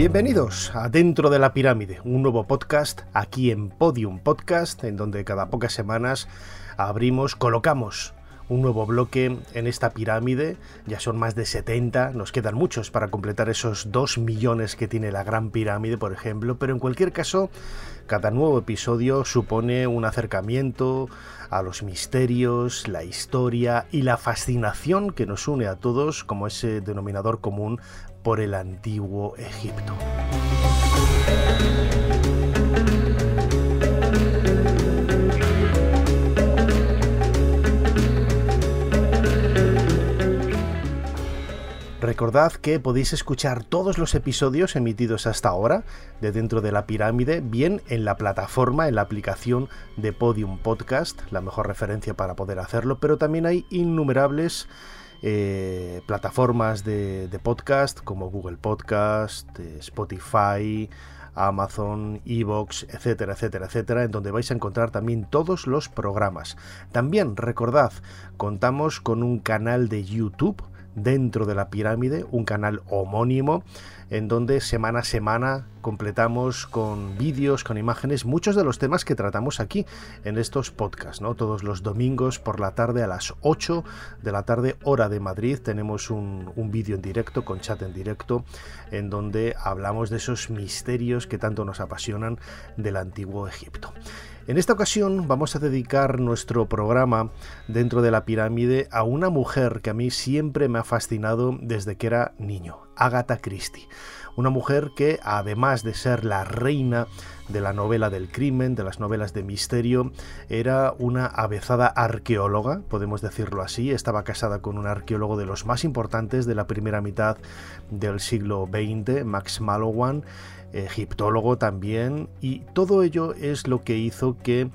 Bienvenidos a Dentro de la Pirámide, un nuevo podcast aquí en Podium Podcast, en donde cada pocas semanas abrimos, colocamos un nuevo bloque en esta pirámide. Ya son más de 70, nos quedan muchos para completar esos 2 millones que tiene la Gran Pirámide, por ejemplo, pero en cualquier caso, cada nuevo episodio supone un acercamiento a los misterios, la historia y la fascinación que nos une a todos como ese denominador común por el antiguo Egipto. Recordad que podéis escuchar todos los episodios emitidos hasta ahora de dentro de la pirámide, bien en la plataforma, en la aplicación de Podium Podcast, la mejor referencia para poder hacerlo, pero también hay innumerables eh, plataformas de, podcast como Google Podcast, eh, Spotify, Amazon, Evox, etcétera, etcétera, etcétera, en donde vais a encontrar también todos los programas. También recordad, contamos con un canal de YouTube dentro de la pirámide, un canal homónimo en donde semana a semana completamos con vídeos, con imágenes, muchos de los temas que tratamos aquí en estos podcasts, ¿no? Todos los domingos por la tarde a las 8 de la tarde, hora de Madrid, tenemos un, un vídeo en directo, con chat en directo, en donde hablamos de esos misterios que tanto nos apasionan del antiguo Egipto. En esta ocasión vamos a dedicar nuestro programa dentro de la pirámide a una mujer que a mí siempre me ha fascinado desde que era niño, Agatha Christie. Una mujer que, además de ser la reina de la novela del crimen, de las novelas de misterio, era una avezada arqueóloga, podemos decirlo así. Estaba casada con un arqueólogo de los más importantes de la primera mitad del siglo XX, Max Mallowan egiptólogo también, y todo ello es lo que hizo que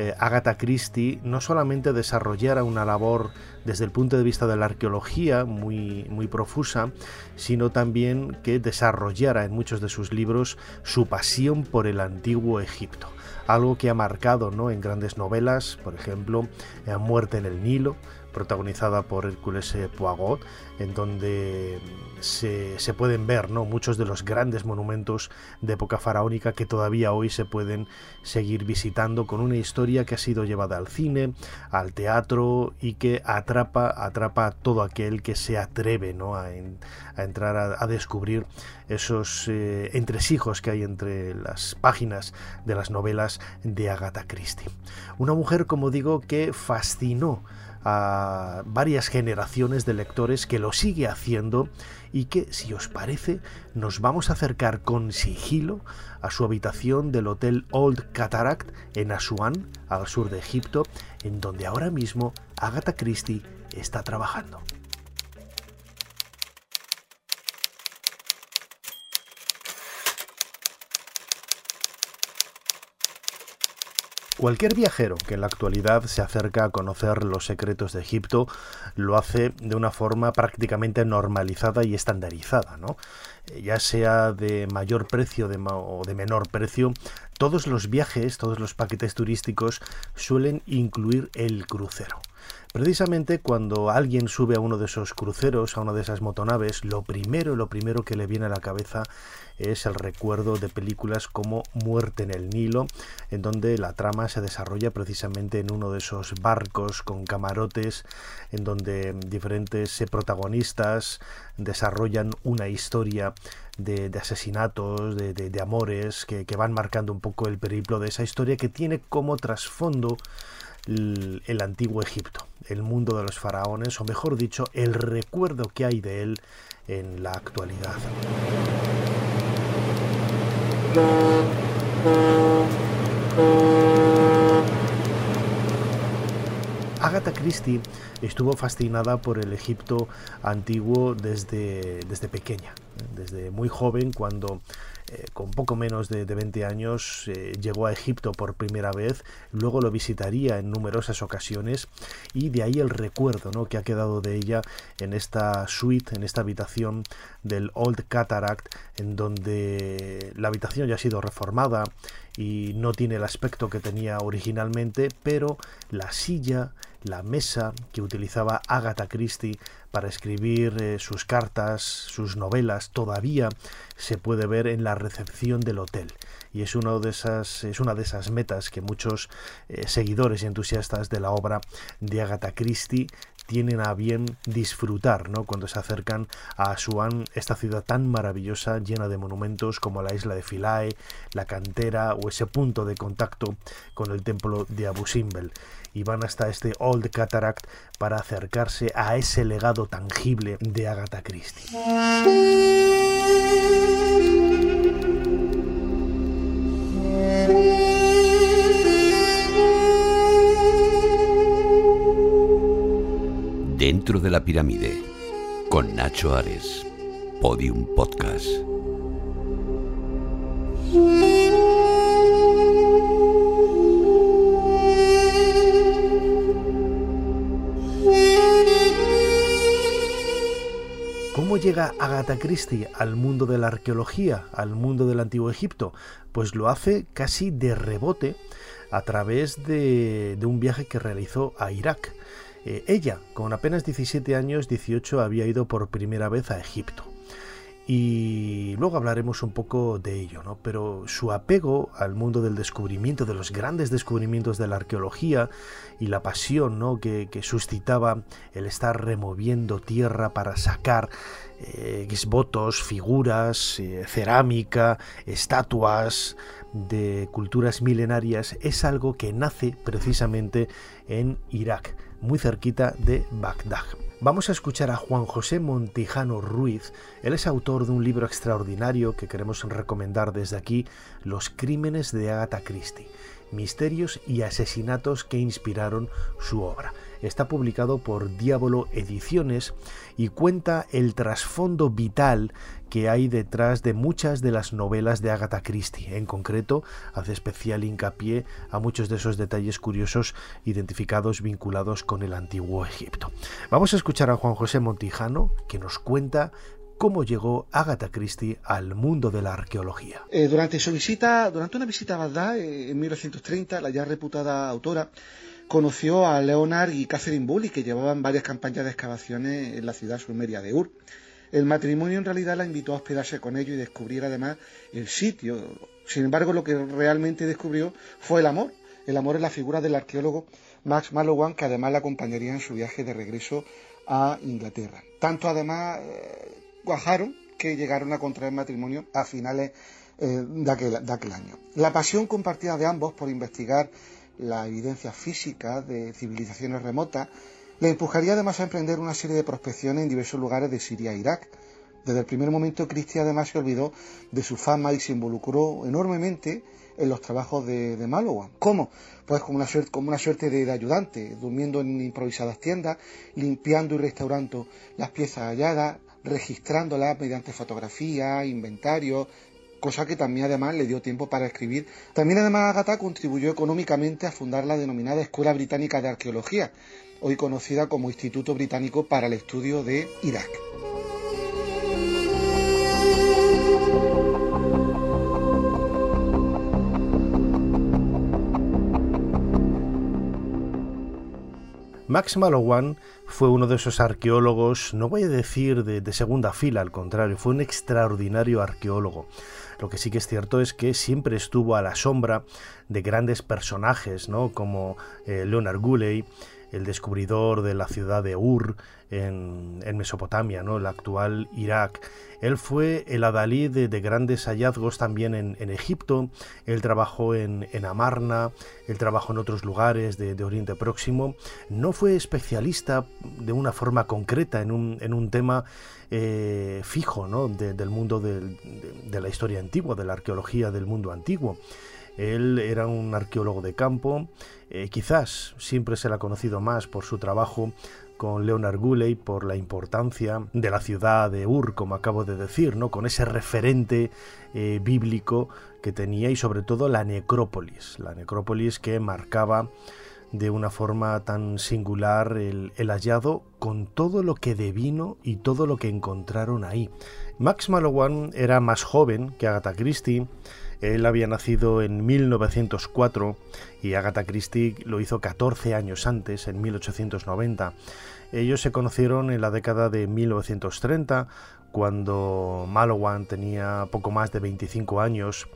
eh, Agatha Christie no solamente desarrollara una labor desde el punto de vista de la arqueología muy, muy profusa, sino también que desarrollara en muchos de sus libros su pasión por el antiguo Egipto. Algo que ha marcado ¿no? en grandes novelas, por ejemplo, Muerte en el Nilo, protagonizada por Hércules Poirot, en donde se, pueden ver ¿no? muchos de los grandes monumentos de época faraónica que todavía hoy se pueden seguir visitando con una historia que ha sido llevada al cine, al teatro y que atrapa, atrapa a todo aquel que se atreve ¿no? a, entrar a, descubrir esos eh, entresijos que hay entre las páginas de las novelas de Agatha Christie. Una mujer, como digo, que fascinó a varias generaciones de lectores que lo sigue haciendo y que, si os parece, nos vamos a acercar con sigilo a su habitación del Hotel Old Cataract en Asuán, al sur de Egipto, en donde ahora mismo Agatha Christie está trabajando. Cualquier viajero que en la actualidad se acerca a conocer los secretos de Egipto lo hace de una forma prácticamente normalizada y estandarizada, ¿no? Eh, ya sea de mayor precio o de menor precio, todos los viajes, todos los paquetes turísticos suelen incluir el crucero. Precisamente cuando alguien sube a uno de esos cruceros, a una de esas motonaves, lo primero, lo primero que le viene a la cabeza es el recuerdo de películas como Muerte en el Nilo, en donde la trama se desarrolla precisamente en uno de esos barcos con camarotes, en donde diferentes protagonistas desarrollan una historia de, asesinatos, de, amores, que, que van marcando un poco el periplo de esa historia que tiene como trasfondo el, antiguo Egipto, el mundo de los faraones, o mejor dicho, el recuerdo que hay de él en la actualidad. Agatha Christie estuvo fascinada por el Egipto antiguo desde, desde pequeña, desde muy joven cuando eh, con poco menos de, 20 años eh, llegó a Egipto por primera vez, luego lo visitaría en numerosas ocasiones y de ahí el recuerdo ¿no? que ha quedado de ella en esta suite, en esta habitación del Old Cataract, en donde la habitación ya ha sido reformada y no tiene el aspecto que tenía originalmente, pero la silla, la mesa que utilizaba Agatha Christie para escribir eh, sus cartas, sus novelas, todavía se puede ver en la recepción del hotel. Y es, uno de esas, es una de esas metas que muchos eh, seguidores y entusiastas de la obra de Agatha Christie tienen a bien disfrutar ¿no? cuando se acercan a Asuán, esta ciudad tan maravillosa, llena de monumentos como la isla de Philae, la cantera o ese punto de contacto con el templo de Abu Simbel. Y van hasta este Old Cataract para acercarse a ese legado tangible de Agatha Christie. Dentro de la pirámide, con Nacho Ares, Podium Podcast. ¿Cómo llega Agatha Christie al mundo de la arqueología, al mundo del antiguo Egipto? Pues lo hace casi de rebote a través de, de un viaje que realizó a Irak. Eh, ella, con apenas 17 años, 18, había ido por primera vez a Egipto. Y luego hablaremos un poco de ello, ¿no? Pero su apego al mundo del descubrimiento, de los grandes descubrimientos de la arqueología y la pasión ¿no? que, suscitaba el estar removiendo tierra para sacar eh, figuras, eh, cerámica, estatuas de culturas milenarias, es algo que nace precisamente en Irak muy cerquita de Bagdad. Vamos a escuchar a Juan José Montijano Ruiz. Él es autor de un libro extraordinario que queremos recomendar desde aquí, Los crímenes de Agatha Christie, misterios y asesinatos que inspiraron su obra está publicado por Diablo Ediciones y cuenta el trasfondo vital que hay detrás de muchas de las novelas de Agatha Christie. En concreto, hace especial hincapié a muchos de esos detalles curiosos identificados vinculados con el antiguo Egipto. Vamos a escuchar a Juan José Montijano que nos cuenta cómo llegó Agatha Christie al mundo de la arqueología. Eh, durante su visita, durante una visita a Bagdad eh, en 1930, la ya reputada autora conoció a Leonard y Catherine Bully, que llevaban varias campañas de excavaciones en la ciudad sumeria de Ur. El matrimonio en realidad la invitó a hospedarse con ellos y descubrir además el sitio. Sin embargo, lo que realmente descubrió fue el amor. El amor es la figura del arqueólogo Max Mallowan, que además la acompañaría en su viaje de regreso a Inglaterra. Tanto además eh, cuajaron que llegaron a contraer matrimonio a finales eh, de aquel año. La pasión compartida de ambos por investigar la evidencia física de civilizaciones remotas, le empujaría además a emprender una serie de prospecciones en diversos lugares de Siria e Irak. Desde el primer momento, Cristi además se olvidó de su fama y se involucró enormemente en los trabajos de, de ¿Cómo? Pues como una, suerte, como una suerte de, de, ayudante, durmiendo en improvisadas tiendas, limpiando y restaurando las piezas halladas, registrándolas mediante fotografía, inventario, cosa que también además le dio tiempo para escribir. También además Agatha contribuyó económicamente a fundar la denominada Escuela Británica de Arqueología, hoy conocida como Instituto Británico para el Estudio de Irak. Max Mallowan fue uno de esos arqueólogos, no voy a decir de, de, segunda fila, al contrario, fue un extraordinario arqueólogo. Lo que sí que es cierto es que siempre estuvo a la sombra de grandes personajes, ¿no? como eh, Leonard Guley, el descubridor de la ciudad de Ur en, Mesopotamia, ¿no? el actual Irak. Él fue el adalí de, grandes hallazgos también en, Egipto, él trabajó en, Amarna, él trabajó en otros lugares de, Oriente Próximo. No fue especialista de una forma concreta en un, en un tema eh, fijo ¿no? del mundo de, la historia antigua, de la arqueología del mundo antiguo. Él era un arqueólogo de campo, eh, quizás siempre se le ha conocido más por su trabajo con Leonard Guley por la importancia de la ciudad de Ur, como acabo de decir, ¿no? con ese referente eh, bíblico que tenía y sobre todo la necrópolis, la necrópolis que marcaba de una forma tan singular el, el, hallado con todo lo que devino y todo lo que encontraron ahí. Max Mallowan era más joven que Agatha Christie, él había nacido en 1904 y Agatha Christie lo hizo 14 años antes, en 1890. Ellos se conocieron en la década de 1930, cuando Mallowan tenía poco más de 25 años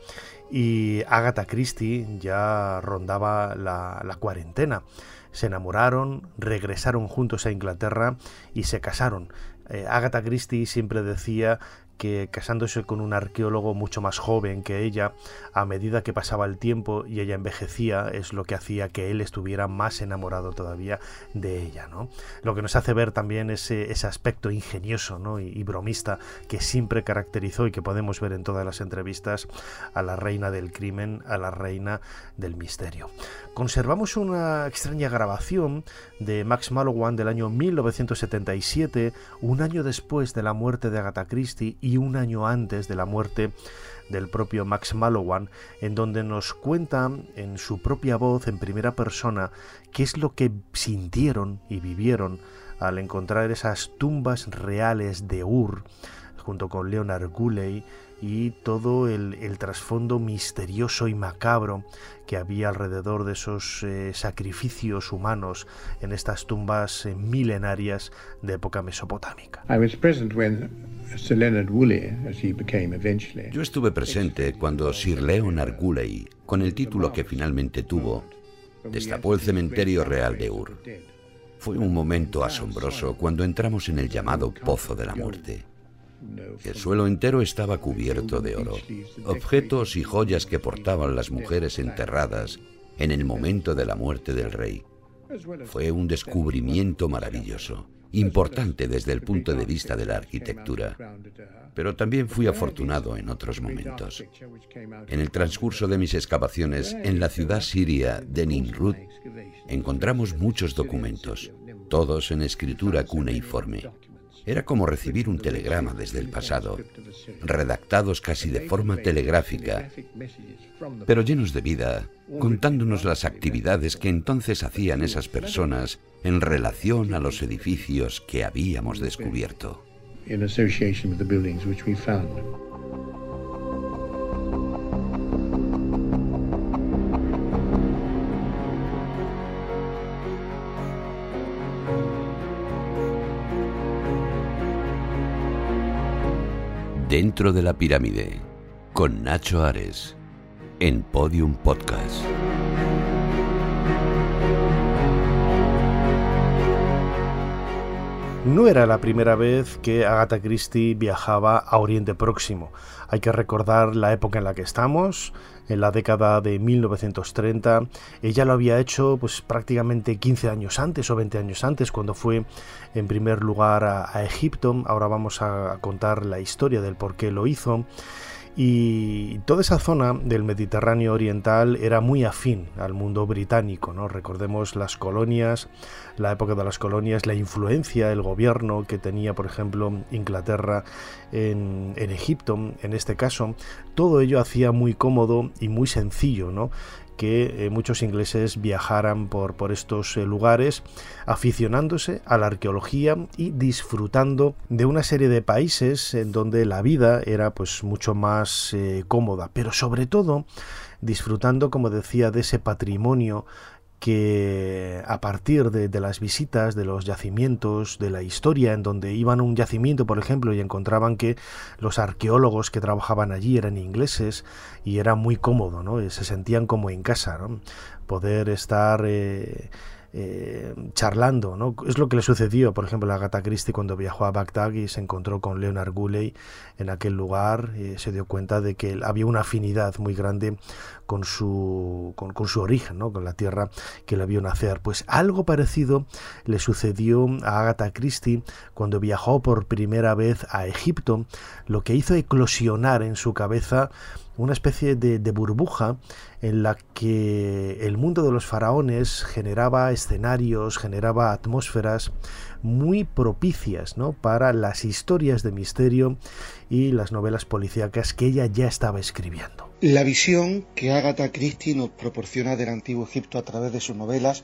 y Agatha Christie ya rondaba la, la cuarentena. Se enamoraron, regresaron juntos a Inglaterra y se casaron. Eh, Agatha Christie siempre decía que casándose con un arqueólogo mucho más joven que ella, a medida que pasaba el tiempo y ella envejecía, es lo que hacía que él estuviera más enamorado todavía de ella, ¿no? Lo que nos hace ver también ese, ese aspecto ingenioso ¿no? y, y, bromista que siempre caracterizó y que podemos ver en todas las entrevistas a la reina del crimen, a la reina del misterio. Conservamos una extraña grabación de Max Mallowan del año 1977, un año después de la muerte de Agatha Christie y un año antes de la muerte del propio Max Mallowan, en donde nos cuenta en su propia voz, en primera persona, qué es lo que sintieron y vivieron al encontrar esas tumbas reales de Ur, junto con Leonard Guley y todo el, el trasfondo misterioso y macabro que había alrededor de esos eh, sacrificios humanos en estas tumbas eh, milenarias de época mesopotámica. Yo estuve presente cuando Sir Leonard Guley, con el título que finalmente tuvo, destapó el cementerio real de Ur. Fue un momento asombroso cuando entramos en el llamado Pozo de la Muerte. El suelo entero estaba cubierto de oro, objetos y joyas que portaban las mujeres enterradas en el momento de la muerte del rey. Fue un descubrimiento maravilloso, importante desde el punto de vista de la arquitectura, pero también fui afortunado en otros momentos. En el transcurso de mis excavaciones en la ciudad siria de Nimrud, encontramos muchos documentos, todos en escritura cuneiforme. Era como recibir un telegrama desde el pasado, redactados casi de forma telegráfica, pero llenos de vida, contándonos las actividades que entonces hacían esas personas en relación a los edificios que habíamos descubierto. Dentro de la pirámide, con Nacho Ares, en Podium Podcast. No era la primera vez que Agatha Christie viajaba a Oriente Próximo. Hay que recordar la época en la que estamos, en la década de 1930. Ella lo había hecho pues prácticamente 15 años antes o 20 años antes cuando fue en primer lugar a, a Egipto. Ahora vamos a contar la historia del por qué lo hizo. Y toda esa zona del Mediterráneo oriental era muy afín al mundo británico, ¿no? Recordemos las colonias, la época de las colonias, la influencia, el gobierno que tenía, por ejemplo, Inglaterra en, en Egipto, en este caso, todo ello hacía muy cómodo y muy sencillo, ¿no? Que eh, muchos ingleses viajaran por, por estos eh, lugares aficionándose a la arqueología y disfrutando de una serie de países en donde la vida era pues mucho más eh, cómoda, pero sobre todo disfrutando, como decía, de ese patrimonio que a partir de, de, las visitas, de los yacimientos, de la historia, en donde iban a un yacimiento, por ejemplo, y encontraban que los arqueólogos que trabajaban allí eran ingleses y era muy cómodo, ¿no? se sentían como en casa, ¿no? Poder estar... Eh, eh, charlando, ¿no? Es lo que le sucedió, por ejemplo, a Agatha Christie cuando viajó a Bagdad y se encontró con Leonard Guley en aquel lugar, eh, se dio cuenta de que había una afinidad muy grande con su, con, con su origen, ¿no? Con la tierra que le vio nacer. Pues algo parecido le sucedió a Agatha Christie cuando viajó por primera vez a Egipto, lo que hizo eclosionar en su cabeza una especie de, burbuja en la que el mundo de los faraones generaba escenarios, generaba atmósferas muy propicias ¿no? para las historias de misterio y las novelas policíacas que ella ya estaba escribiendo. La visión que Agatha Christie nos proporciona del antiguo Egipto a través de sus novelas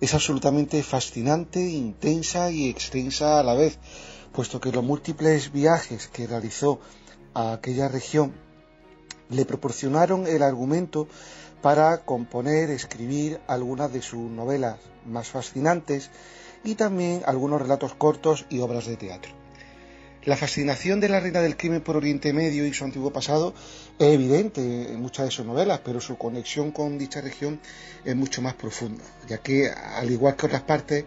es absolutamente fascinante, intensa y extensa a la vez, puesto que los múltiples viajes que realizó a aquella región le proporcionaron el argumento para componer, escribir algunas de sus novelas más fascinantes y también algunos relatos cortos y obras de teatro. La fascinación de la reina del crimen por Oriente Medio y su antiguo pasado es evidente en muchas de sus novelas, pero su conexión con dicha región es mucho más profunda, ya que, al igual que otras partes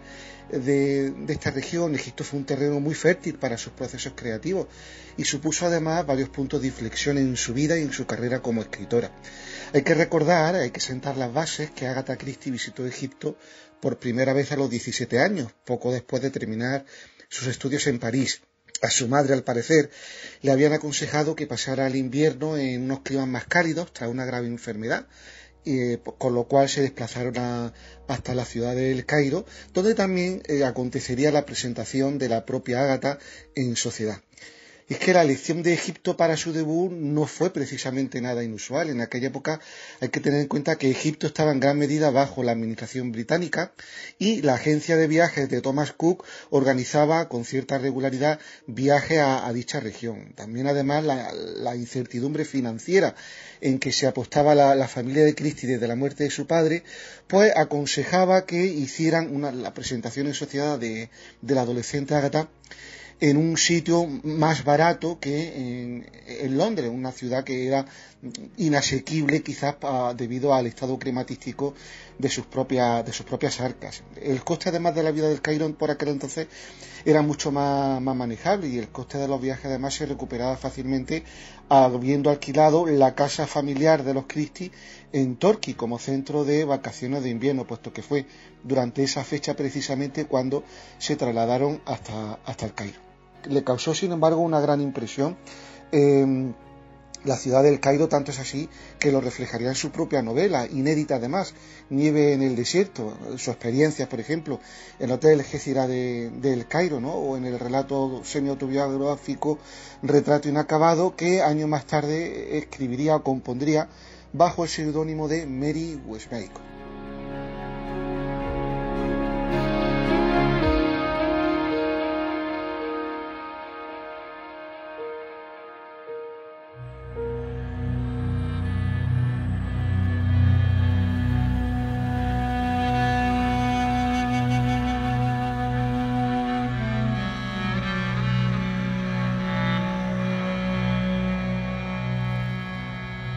de, esta región, Egipto fue un terreno muy fértil para sus procesos creativos y supuso además varios puntos de inflexión en su vida y en su carrera como escritora. Hay que recordar, hay que sentar las bases que Agatha Christie visitó Egipto por primera vez a los 17 años, poco después de terminar sus estudios en París. A su madre, al parecer, le habían aconsejado que pasara el invierno en unos climas más cálidos tras una grave enfermedad, con lo cual se desplazaron hasta la ciudad del Cairo, donde también eh, acontecería la presentación de la propia Ágata en sociedad es que la elección de Egipto para su debut no fue precisamente nada inusual. En aquella época hay que tener en cuenta que Egipto estaba en gran medida bajo la administración británica y la agencia de viajes de Thomas Cook organizaba con cierta regularidad viajes a, dicha región. También además la, incertidumbre financiera en que se apostaba la, familia de Christie desde la muerte de su padre, pues aconsejaba que hicieran una, la presentación en sociedad de, de la adolescente Agatha en un sitio más barato que en, Londres, una ciudad que era inasequible quizás debido al estado climatístico de sus propias de sus propias arcas. El coste además de la vida del Cairo por aquel entonces era mucho más, manejable y el coste de los viajes además se recuperaba fácilmente habiendo alquilado la casa familiar de los Christie en Torquay como centro de vacaciones de invierno, puesto que fue durante esa fecha precisamente cuando se trasladaron hasta, hasta el Cairo le causó, sin embargo, una gran impresión. Em, la ciudad del Cairo tanto es así que lo reflejaría en su propia novela, inédita además, Nieve en el desierto, su experiencia, por ejemplo, en el Hotel Gécira de, del Cairo, ¿no? o en el relato semi-autobiográfico Retrato Inacabado, que años más tarde escribiría o compondría bajo el seudónimo de Mary Westbacon.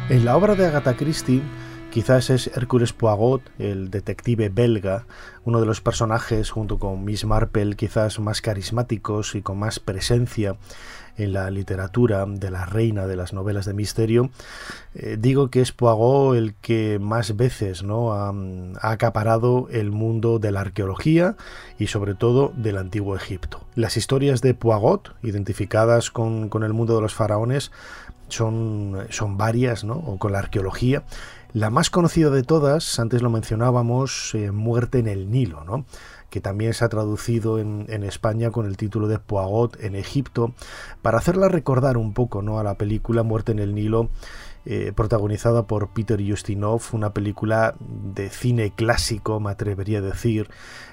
En la obra de Agatha Christie, quizás es Hércules Poirot, el detective belga, uno de los personajes, junto con Miss Marple, quizás más carismáticos y con más presencia en la literatura de la reina de las novelas de misterio, eh, digo que es Poirot el que más veces ¿no? ha, acaparado el mundo de la arqueología y sobre todo del antiguo Egipto. Las historias de Poirot, identificadas con, con el mundo de los faraones, son, son varias, ¿no? O con la arqueología. La más conocida de todas, antes lo mencionábamos, eh, Muerte en el Nilo, ¿no? que también se ha traducido en, en, España con el título de Poagot en Egipto, para hacerla recordar un poco ¿no? a la película Muerte en el Nilo, eh, protagonizada por Peter Justinov, una película de cine clásico, me atrevería a decir,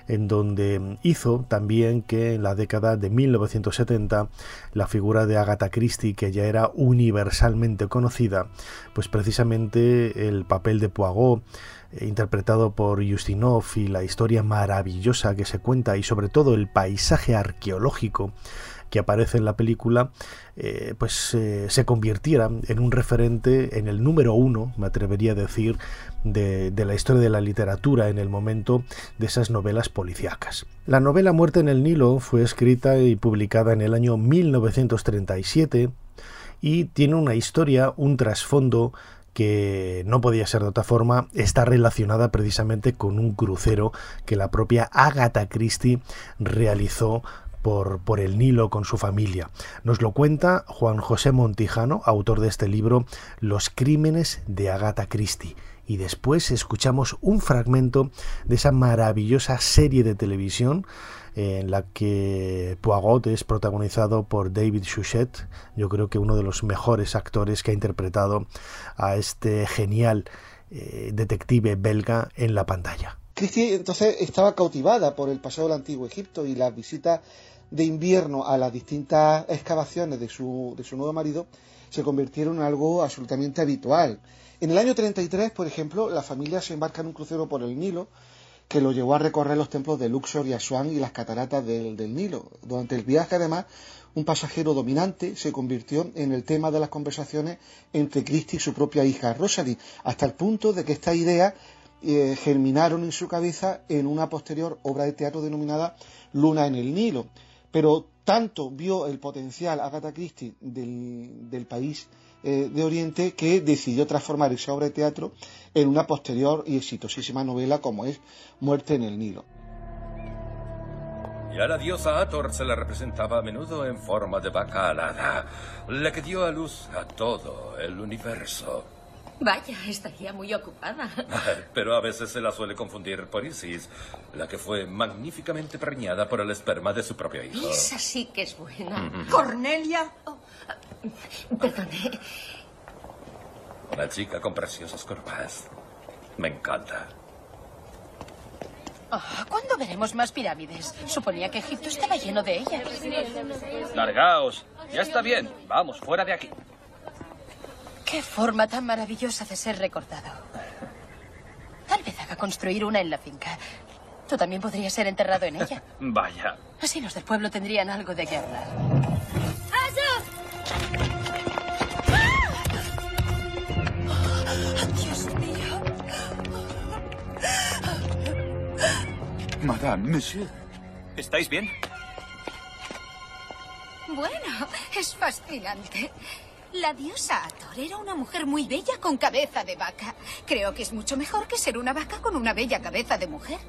en donde hizo también que en la década de 1970 la figura de Agatha Christie, que ya era universalmente conocida, pues precisamente el papel de Poirot, eh, interpretado por Justinov y la historia maravillosa que se cuenta y sobre todo el paisaje arqueológico que aparece en la película, eh, pues eh, se convirtiera en un referente, en el número uno, me atrevería a decir, de, de, la historia de la literatura en el momento de esas novelas policíacas. La novela Muerte en el Nilo fue escrita y publicada en el año 1937 y tiene una historia, un trasfondo que no podía ser de otra forma, está relacionada precisamente con un crucero que la propia Agatha Christie realizó por, el Nilo con su familia. Nos lo cuenta Juan José Montijano, autor de este libro Los crímenes de Agatha Christie y después escuchamos un fragmento de esa maravillosa serie de televisión en la que Poirot es protagonizado por David Suchet, yo creo que uno de los mejores actores que ha interpretado a este genial eh, detective belga en la pantalla. Christie entonces estaba cautivada por el pasado del antiguo Egipto y las visitas de invierno a las distintas excavaciones de su, de su nuevo marido se convirtieron en algo absolutamente habitual. En el año 33, por ejemplo, la familia se embarca en un crucero por el Nilo que lo llevó a recorrer los templos de Luxor y Asuán y las cataratas del, Nilo. Durante el viaje, además, un pasajero dominante se convirtió en el tema de las conversaciones entre Christie y su propia hija Rosalie, hasta el punto de que esta idea eh, germinaron en su cabeza en una posterior obra de teatro denominada Luna en el Nilo. Pero tanto vio el potencial Agatha Christie del, país eh, de Oriente que decidió transformar esa obra de teatro en una posterior y exitosísima novela como es Muerte en el Nilo. Y a la diosa Ator se la representaba a menudo en forma de vaca alada, la que dio a luz a todo el universo. Vaya, estaría muy ocupada. Pero a veces se la suele confundir por Isis, la que fue magníficamente preñada por el esperma de su propio hijo. Esa sí que es buena. ¿Cornelia? Oh, perdone. Una chica con preciosas curvas. Me encanta. Ah, ¿Cuándo veremos más pirámides? Suponía que Egipto estaba lleno de ellas. Largaos. Ya está bien. Vamos, fuera de aquí. Qué forma tan maravillosa de ser recordado. Tal vez haga construir una en la finca. Tú también podrías ser enterrado en ella. Vaya. Así los del pueblo tendrían algo de qué hablar. ¡Dios mío! Madame, monsieur. ¿Estáis bien? Bueno, es fascinante. La diosa Ator era una mujer muy bella con cabeza de vaca. Creo que es mucho mejor que ser una vaca con una bella cabeza de mujer.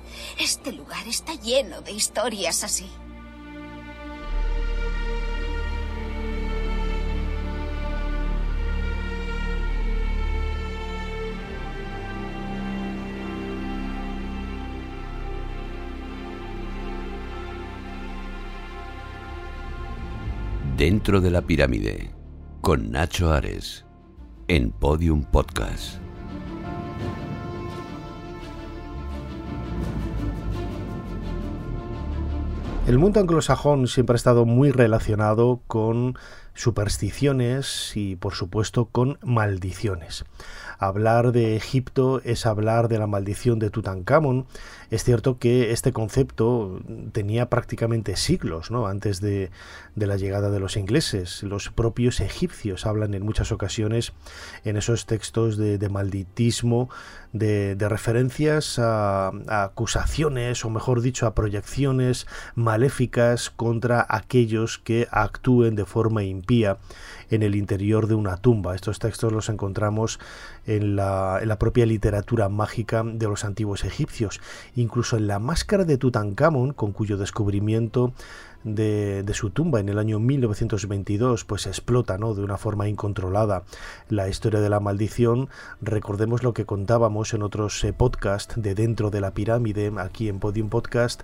Este lugar está lleno de historias así. Dentro de la pirámide con Nacho Ares en Podium Podcast. El mundo anglosajón siempre ha estado muy relacionado con supersticiones y por supuesto con maldiciones. Hablar de Egipto es hablar de la maldición de Tutankamón. Es cierto que este concepto tenía prácticamente siglos ¿no? antes de, la llegada de los ingleses. Los propios egipcios hablan en muchas ocasiones en esos textos de, malditismo, de, referencias a, a, acusaciones, o mejor dicho, a proyecciones maléficas contra aquellos que actúen de forma impía en el interior de una tumba. Estos textos los encontramos en la, propia literatura mágica de los antiguos egipcios, incluso en la máscara de Tutankamón, con cuyo descubrimiento de, su tumba en el año 1922 pues explota ¿no? de una forma incontrolada la historia de la maldición recordemos lo que contábamos en otros eh, podcasts de dentro de la pirámide aquí en Podium Podcast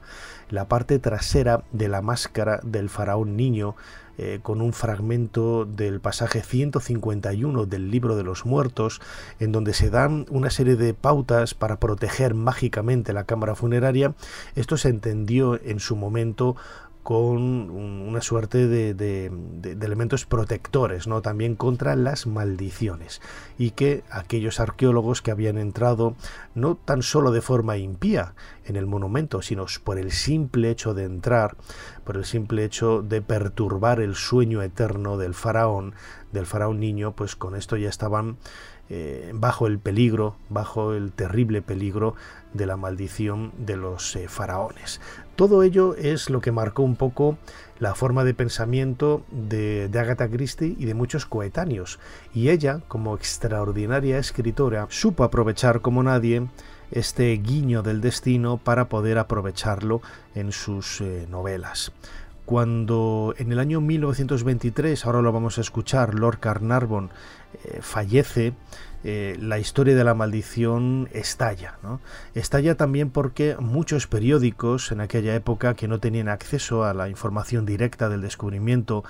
la parte trasera de la máscara del faraón niño eh, con un fragmento del pasaje 151 del libro de los muertos, en donde se dan una serie de pautas para proteger mágicamente la cámara funeraria. Esto se entendió en su momento con una suerte de, elementos protectores, ¿no? también contra las maldiciones, y que aquellos arqueólogos que habían entrado no tan solo de forma impía en el monumento, sino por el simple hecho de entrar, por el simple hecho de perturbar el sueño eterno del faraón, del faraón niño, pues con esto ya estaban eh, bajo el peligro, bajo el terrible peligro de la maldición de los eh, faraones. Todo ello es lo que marcó un poco la forma de pensamiento de, Agatha Christie y de muchos coetáneos, y ella, como extraordinaria escritora, supo aprovechar como nadie este guiño del destino para poder aprovecharlo en sus eh, novelas. Cuando en el año 1923, ahora lo vamos a escuchar, Lord Carnarvon eh, fallece, eh, la historia de la maldición estalla. Estalla también porque muchos periódicos en aquella época que no tenían acceso a la información directa del descubrimiento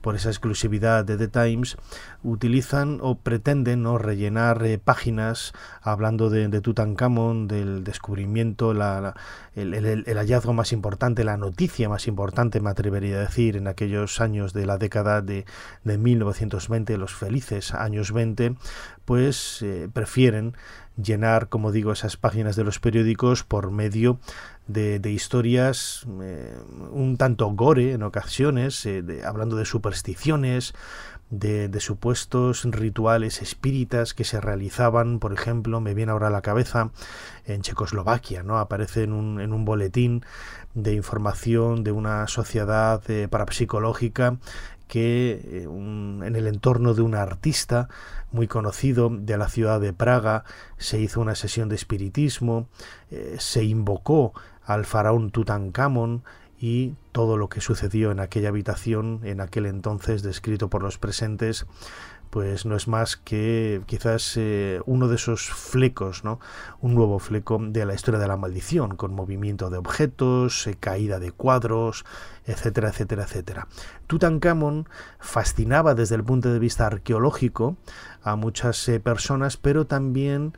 por esa exclusividad de The Times, utilizan o pretenden ¿no? rellenar eh, páginas hablando de, de, Tutankamón, del descubrimiento, la, el, hallazgo más importante, la noticia más importante, me atrevería a decir, en aquellos años de la década de, de 1920, los felices años 20, pues eh, prefieren llenar, como digo, esas páginas de los periódicos por medio de, historias eh, un tanto gore en ocasiones, eh, hablando de supersticiones, de, supuestos rituales espíritas que se realizaban, por ejemplo, me viene ahora a la cabeza, en Checoslovaquia, ¿no? Aparece en un, en un boletín de información de una sociedad eh, parapsicológica que en el entorno de un artista muy conocido de la ciudad de Praga se hizo una sesión de espiritismo, se invocó al faraón Tutankamón y todo lo que sucedió en aquella habitación en aquel entonces descrito por los presentes pues no es más que quizás eh, uno de esos flecos, ¿no? Un nuevo fleco de la historia de la maldición, con movimiento de objetos, eh, caída de cuadros, etcétera, etcétera, etcétera. Tutankamón fascinaba desde el punto de vista arqueológico a muchas eh, personas, pero también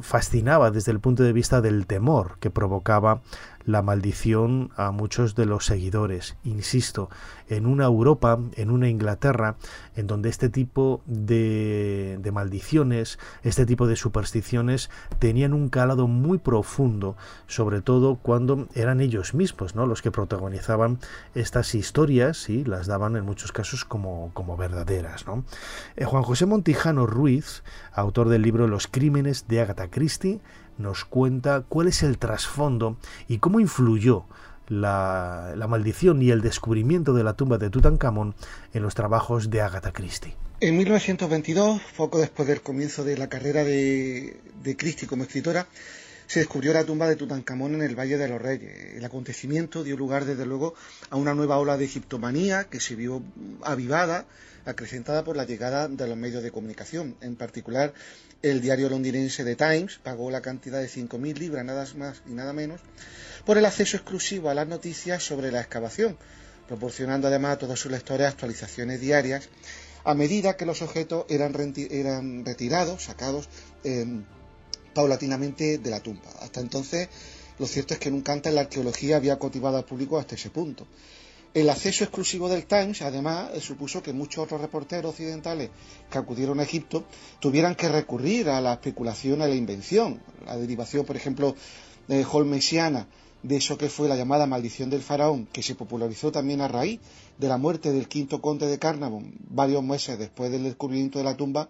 fascinaba desde el punto de vista del temor que provocaba la maldición a muchos de los seguidores. Insisto, en una Europa, en una Inglaterra, en donde este tipo de, de maldiciones, este tipo de supersticiones tenían un calado muy profundo, sobre todo cuando eran ellos mismos ¿no? los que protagonizaban estas historias y las daban en muchos casos como, como verdaderas. ¿no? Eh, Juan José Montijano Ruiz, autor del libro Los crímenes de Agatha Christie, nos cuenta cuál es el trasfondo y cómo influyó la, maldición y el descubrimiento de la tumba de Tutankamón en los trabajos de Agatha Christie. En 1922, poco después del comienzo de la carrera de, de Christie como escritora, se descubrió la tumba de Tutankamón en el Valle de los Reyes. El acontecimiento dio lugar, desde luego, a una nueva ola de egiptomanía que se vio avivada, acrecentada por la llegada de los medios de comunicación. En particular, el diario londinense The Times pagó la cantidad de 5.000 libras, nada más y nada menos, por el acceso exclusivo a las noticias sobre la excavación, proporcionando además a todos sus lectores actualizaciones diarias a medida que los objetos eran, retirados, sacados paulatinamente de la tumba. Hasta entonces, lo cierto es que nunca antes la arqueología había cautivado al público hasta ese punto. El acceso exclusivo del Times, además, eh, supuso que muchos otros reporteros occidentales que acudieron a Egipto tuvieran que recurrir a la especulación, a la invención, la derivación, por ejemplo, de holmesiana de eso que fue la llamada maldición del faraón, que se popularizó también a raíz de la muerte del quinto conde de Carnarvon, varios meses después del descubrimiento de la tumba,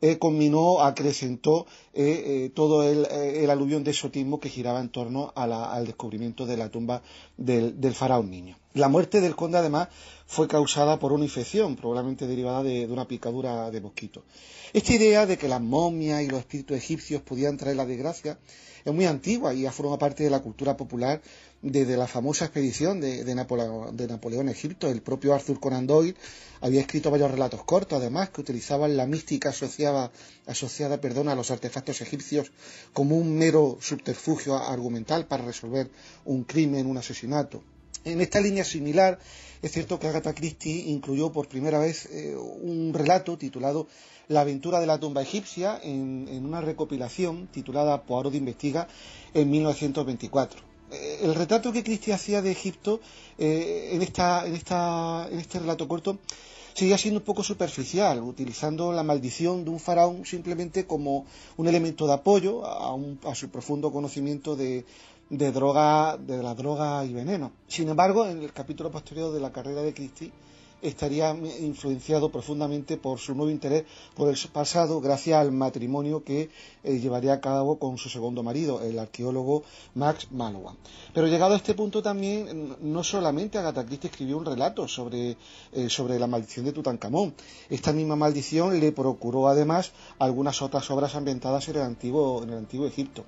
eh, combinó, acrecentó eh, eh, todo el, el, aluvión de sotismo que giraba en torno al descubrimiento de la tumba del, faraón niño. La muerte del conde, además, fue causada por una infección, probablemente derivada de, de, una picadura de mosquito. Esta idea de que las momias y los espíritus egipcios podían traer la desgracia es muy antigua y ya forma parte de la cultura popular desde la famosa expedición de, Napoleón, a Egipto. El propio Arthur Conan Doyle había escrito varios relatos cortos, además, que utilizaban la mística asociada, asociada perdón, a los artefactos egipcios como un mero subterfugio argumental para resolver un crimen, un asesinato. En esta línea similar, es cierto que Agatha Christie incluyó por primera vez eh, un relato titulado La aventura de la tumba egipcia en, una recopilación titulada Poirot investiga en 1924. El retrato que Christie hacía de Egipto eh, en, esta, en, esta, en este relato corto seguía siendo un poco superficial, utilizando la maldición de un faraón simplemente como un elemento de apoyo a, a su profundo conocimiento de, de droga, de la droga y veneno. Sin embargo, en el capítulo posterior de la carrera de Christie estaría influenciado profundamente por su nuevo interés por el pasado gracias al matrimonio que eh, llevaría a cabo con su segundo marido, el arqueólogo Max Manowan. Pero llegado a este punto también, no solamente Agatha Christie escribió un relato sobre, eh, sobre la maldición de Tutankamón, esta misma maldición le procuró además algunas otras obras ambientadas en el antiguo, en el antiguo Egipto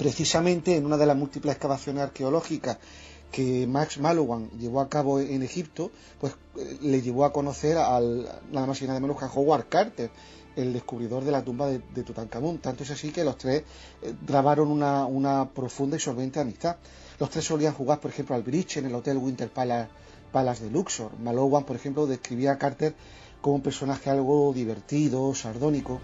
precisamente en una de las múltiples excavaciones arqueológicas que Max Mallowan llevó a cabo en Egipto, pues eh, le llevó a conocer al nada más y nada menos que a Howard Carter, el descubridor de la tumba de, Tutankamón. Tanto es así que los tres eh, grabaron una, una, profunda y solvente amistad. Los tres solían jugar, por ejemplo, al bridge en el Hotel Winter Palace, Palace de Luxor. Malowan, por ejemplo, describía a Carter como un personaje algo divertido, sardónico.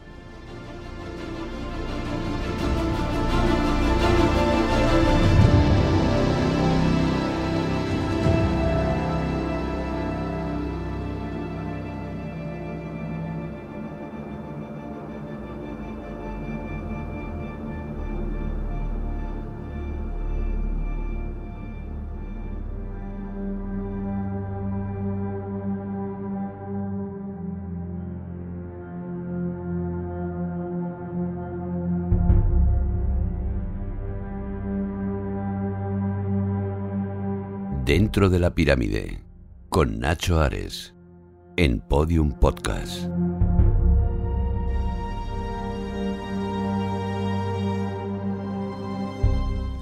Dentro de la pirámide, con Nacho Ares, en Podium Podcast.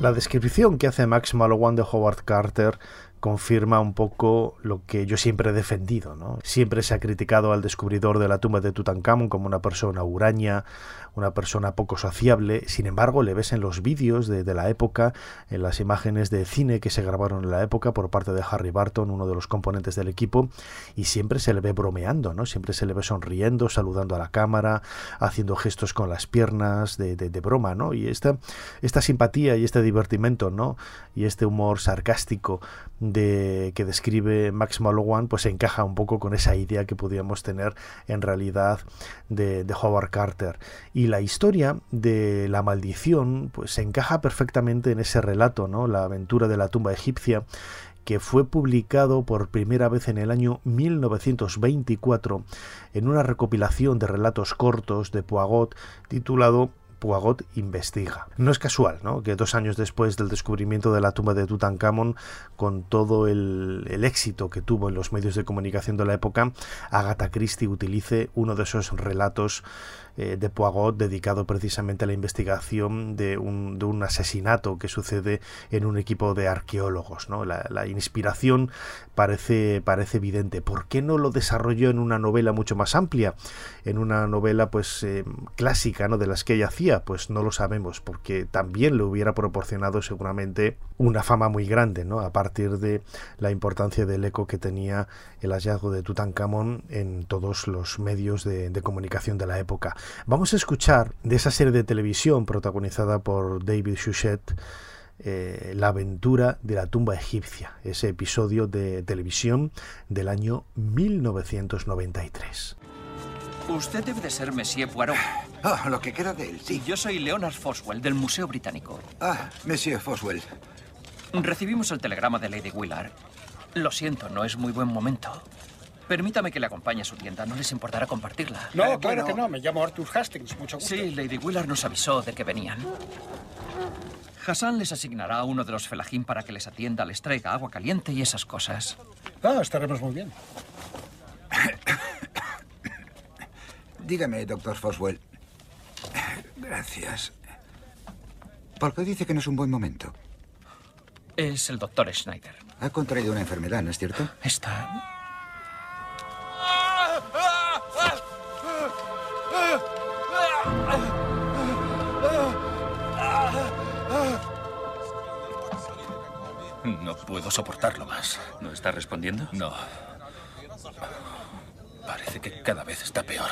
La descripción que hace Max Mallowan de Howard Carter confirma un poco lo que yo siempre he defendido. ¿no? Siempre se ha criticado al descubridor de la tumba de Tutankamón como una persona huraña, una persona poco sociable. Sin embargo, le ves en los vídeos de, la época, en las imágenes de cine que se grabaron en la época por parte de Harry Barton, uno de los componentes del equipo, y siempre se le ve bromeando, ¿no? Siempre se le ve sonriendo, saludando a la cámara, haciendo gestos con las piernas de, broma, ¿no? Y esta, esta simpatía y este divertimento, ¿no? Y este humor sarcástico que describe Max Mallowan, pues encaja un poco con esa idea que podíamos tener en realidad de, Howard Carter. Y la historia de la maldición, pues se encaja perfectamente en ese relato, ¿no? La aventura de la tumba egipcia que fue publicado por primera vez en el año 1924 en una recopilación de relatos cortos de Poigot titulado Investiga. No es casual ¿no? que dos años después del descubrimiento de la tumba de Tutankamón, con todo el, el, éxito que tuvo en los medios de comunicación de la época, Agatha Christie utilice uno de esos relatos eh, de Poigot dedicado precisamente a la investigación de un, de un, asesinato que sucede en un equipo de arqueólogos. ¿no? La, inspiración parece, parece evidente. ¿Por qué no lo desarrolló en una novela mucho más amplia? En una novela pues eh, clásica ¿no? de las que ella hacía, pues no lo sabemos, porque también le hubiera proporcionado seguramente una fama muy grande, ¿no? a partir de la importancia del eco que tenía el hallazgo de Tutankamón en todos los medios de comunicación de la época. Vamos a escuchar de esa serie de televisión protagonizada por David Suchet, eh, La aventura de la tumba egipcia, ese episodio de televisión del año 1993. Usted debe de ser Monsieur Poirot. Ah, lo que queda de él, sí. Yo soy Leonard Foswell, del Museo Británico. Ah, Monsieur Foswell. Recibimos el telegrama de Lady Willard. Lo siento, no es muy buen momento. Permítame que le acompañe a su tienda. ¿No les importará compartirla? No, eh, claro que no. Me llamo Arthur Hastings. Mucho gusto. Sí, Lady Willard nos avisó de que venían. Hassan les asignará a uno de los felajín para que les atienda, les traiga agua caliente y esas cosas. Ah, estaremos muy bien. Dígame, doctor Foswell. Gracias. ¿Por qué dice que no es un buen momento? Es el doctor Schneider. Ha contraído una enfermedad, ¿no es cierto? Está No puedo soportarlo más. ¿No está respondiendo? No. Parece que cada vez está peor.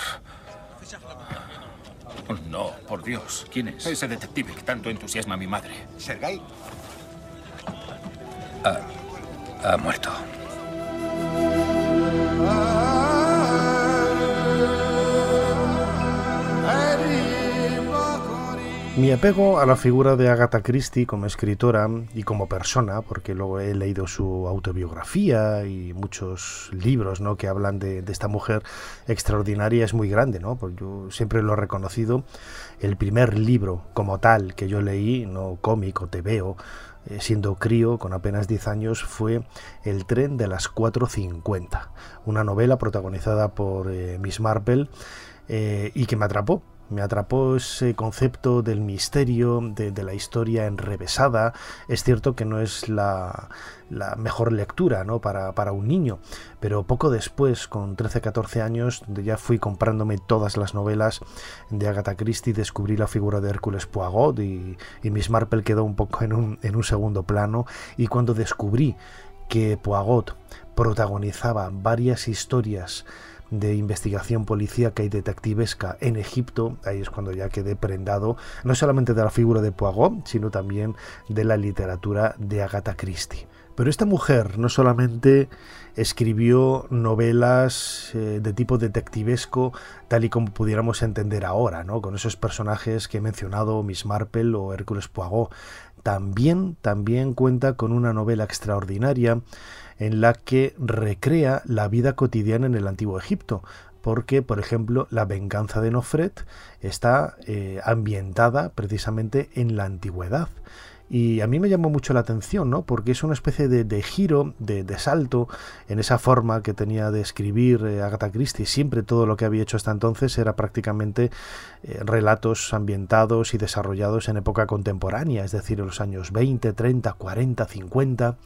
No, por Dios. ¿Quién es? Ese detective que tanto entusiasma a mi madre. ¿Sergei? Ha, ha muerto. Mi apego a la figura de Agatha Christie como escritora y como persona, porque luego he leído su autobiografía y muchos libros ¿no? que hablan de, esta mujer extraordinaria, es muy grande. ¿no? Pues yo siempre lo he reconocido. El primer libro como tal que yo leí, no cómic o veo, eh, siendo crío, con apenas 10 años, fue El tren de las 4.50, una novela protagonizada por eh, Miss Marple eh, y que me atrapó me atrapó ese concepto del misterio, de, la historia enrevesada. Es cierto que no es la, mejor lectura ¿no? para, para, un niño, pero poco después, con 13-14 años, ya fui comprándome todas las novelas de Agatha Christie, descubrí la figura de Hércules Poirot y, Miss Marple quedó un poco en un, en un segundo plano. Y cuando descubrí que Poirot protagonizaba varias historias de investigación policíaca y detectivesca en Egipto, ahí es cuando ya quedé prendado no solamente de la figura de Poirot, sino también de la literatura de Agatha Christie. Pero esta mujer no solamente escribió novelas eh, de tipo detectivesco tal y como pudiéramos entender ahora, ¿no? con esos personajes que he mencionado, Miss Marple o Hércules Poirot, también, también cuenta con una novela extraordinaria en la que recrea la vida cotidiana en el antiguo Egipto, porque, por ejemplo, la venganza de Nofret está eh, ambientada precisamente en la antigüedad. Y a mí me llamó mucho la atención, ¿no? Porque es una especie de, giro, de, salto en esa forma que tenía de escribir eh, Agatha Christie. Siempre todo lo que había hecho hasta entonces era prácticamente eh, relatos ambientados y desarrollados en época contemporánea, es decir, en los años 20, 30, 40, 50.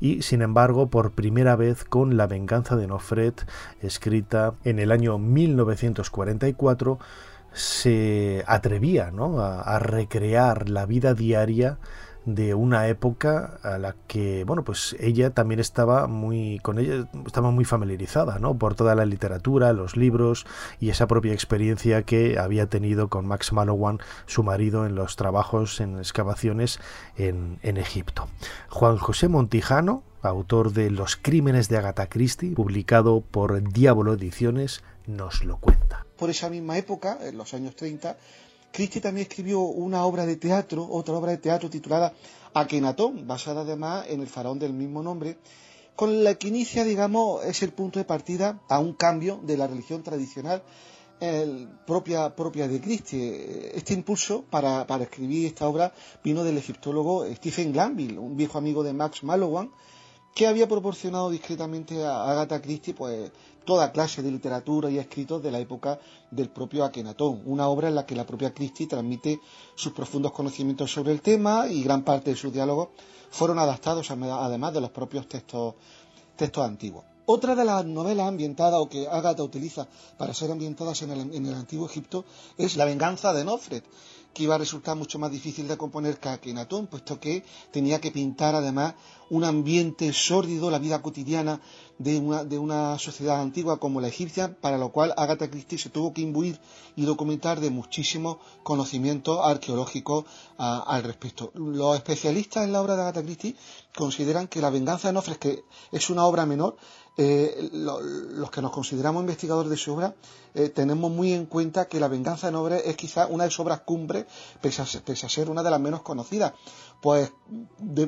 Y sin embargo, por primera vez con La venganza de Nofret, escrita en el año 1944, se atrevía a, recrear la vida diaria de una época a la que bueno pues ella también estaba muy con ella estaba muy familiarizada ¿no? por toda la literatura los libros y esa propia experiencia que había tenido con Max Malowan su marido en los trabajos en excavaciones en, en Egipto. Juan José Montijano autor de Los crímenes de Agatha Christie publicado por Diablo Ediciones nos lo cuenta por esa misma época, en los años 30, Christie también escribió una obra de teatro, otra obra de teatro titulada Akenatón, basada además en el faraón del mismo nombre, con la que inicia, digamos, es el punto de partida a un cambio de la religión tradicional propia, propia de Christie. Este impulso para, para, escribir esta obra vino del egiptólogo Stephen Glanville, un viejo amigo de Max Mallowan, que había proporcionado discretamente a Agatha Christie pues toda clase de literatura y escritos de la época del propio Akenatón, una obra en la que la propia Christie transmite sus profundos conocimientos sobre el tema y gran parte de sus diálogos fueron adaptados además de los propios textos, textos antiguos. Otra de las novelas ambientadas o que Agatha utiliza para ser ambientadas en el, en el antiguo Egipto es La venganza de Nofret, que iba a resultar mucho más difícil de componer que Akenatón, puesto que tenía que pintar además un ambiente sórdido, la vida cotidiana de una, de una sociedad antigua como la egipcia, para lo cual Agatha Christie se tuvo que imbuir y documentar de muchísimos conocimientos arqueológicos al respecto. Los especialistas en la obra de Agatha Christie consideran que La venganza de Nofres, que es una obra menor, eh, los que nos consideramos investigadores de su obra, eh, tenemos muy en cuenta que La venganza de Nofres es quizá una de sus obras cumbres, pese a, ser una de las menos conocidas, pues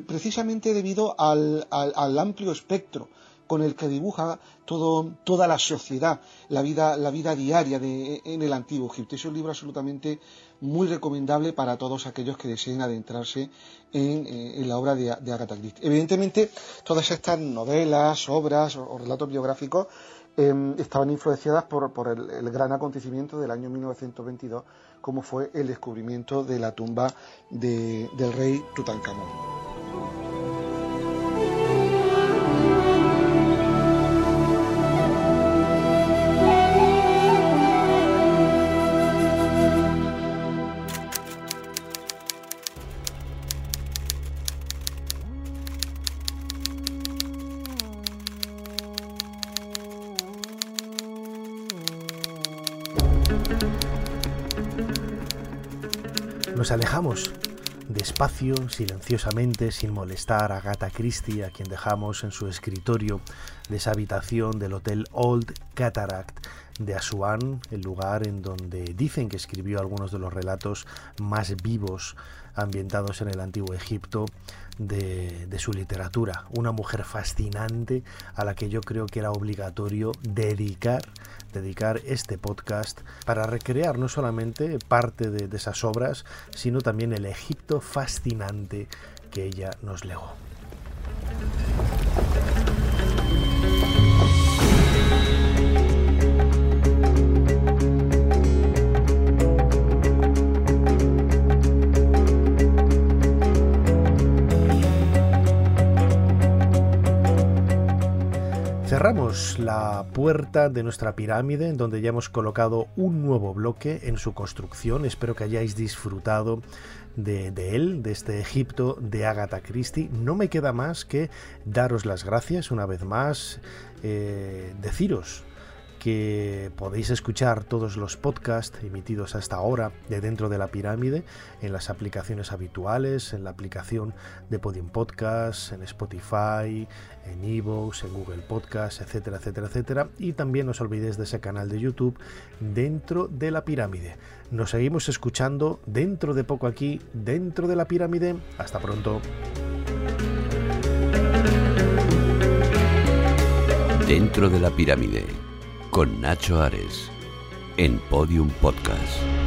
precisamente debido al, al amplio espectro con el que dibuja toda la sociedad, la vida, diaria en el antiguo Egipto. Es un libro absolutamente muy recomendable para todos aquellos que deseen adentrarse en, eh, la obra de, Agatha Christie. Evidentemente, todas estas novelas, obras o, relatos biográficos em, estaban influenciadas por, el, gran acontecimiento del año 1922, como fue el descubrimiento de la tumba del rey Tutankamón. Alejamos despacio, silenciosamente, sin molestar a Gata Christie, a quien dejamos en su escritorio de esa habitación del Hotel Old Cataract de Asuán, el lugar en donde dicen que escribió algunos de los relatos más vivos ambientados en el antiguo Egipto de, de, su literatura. Una mujer fascinante a la que yo creo que era obligatorio dedicar dedicar este podcast para recrear no solamente parte de, esas obras, sino también el Egipto fascinante que ella nos legó. Cerramos la puerta de nuestra pirámide en donde ya hemos colocado un nuevo bloque en su construcción. Espero que hayáis disfrutado de, él, de este Egipto de Agatha Christie. No me queda más que daros las gracias una vez más, eh, deciros que podéis escuchar todos los podcasts emitidos hasta ahora de dentro de la pirámide en las aplicaciones habituales, en la aplicación de Podium Podcast, en Spotify, en Evox, en Google Podcast, etcétera, etcétera, etcétera. Y también no os olvidéis de ese canal de YouTube dentro de la pirámide. Nos seguimos escuchando dentro de poco aquí, dentro de la pirámide. Hasta pronto. Dentro de la pirámide con Nacho Ares en Podium Podcast.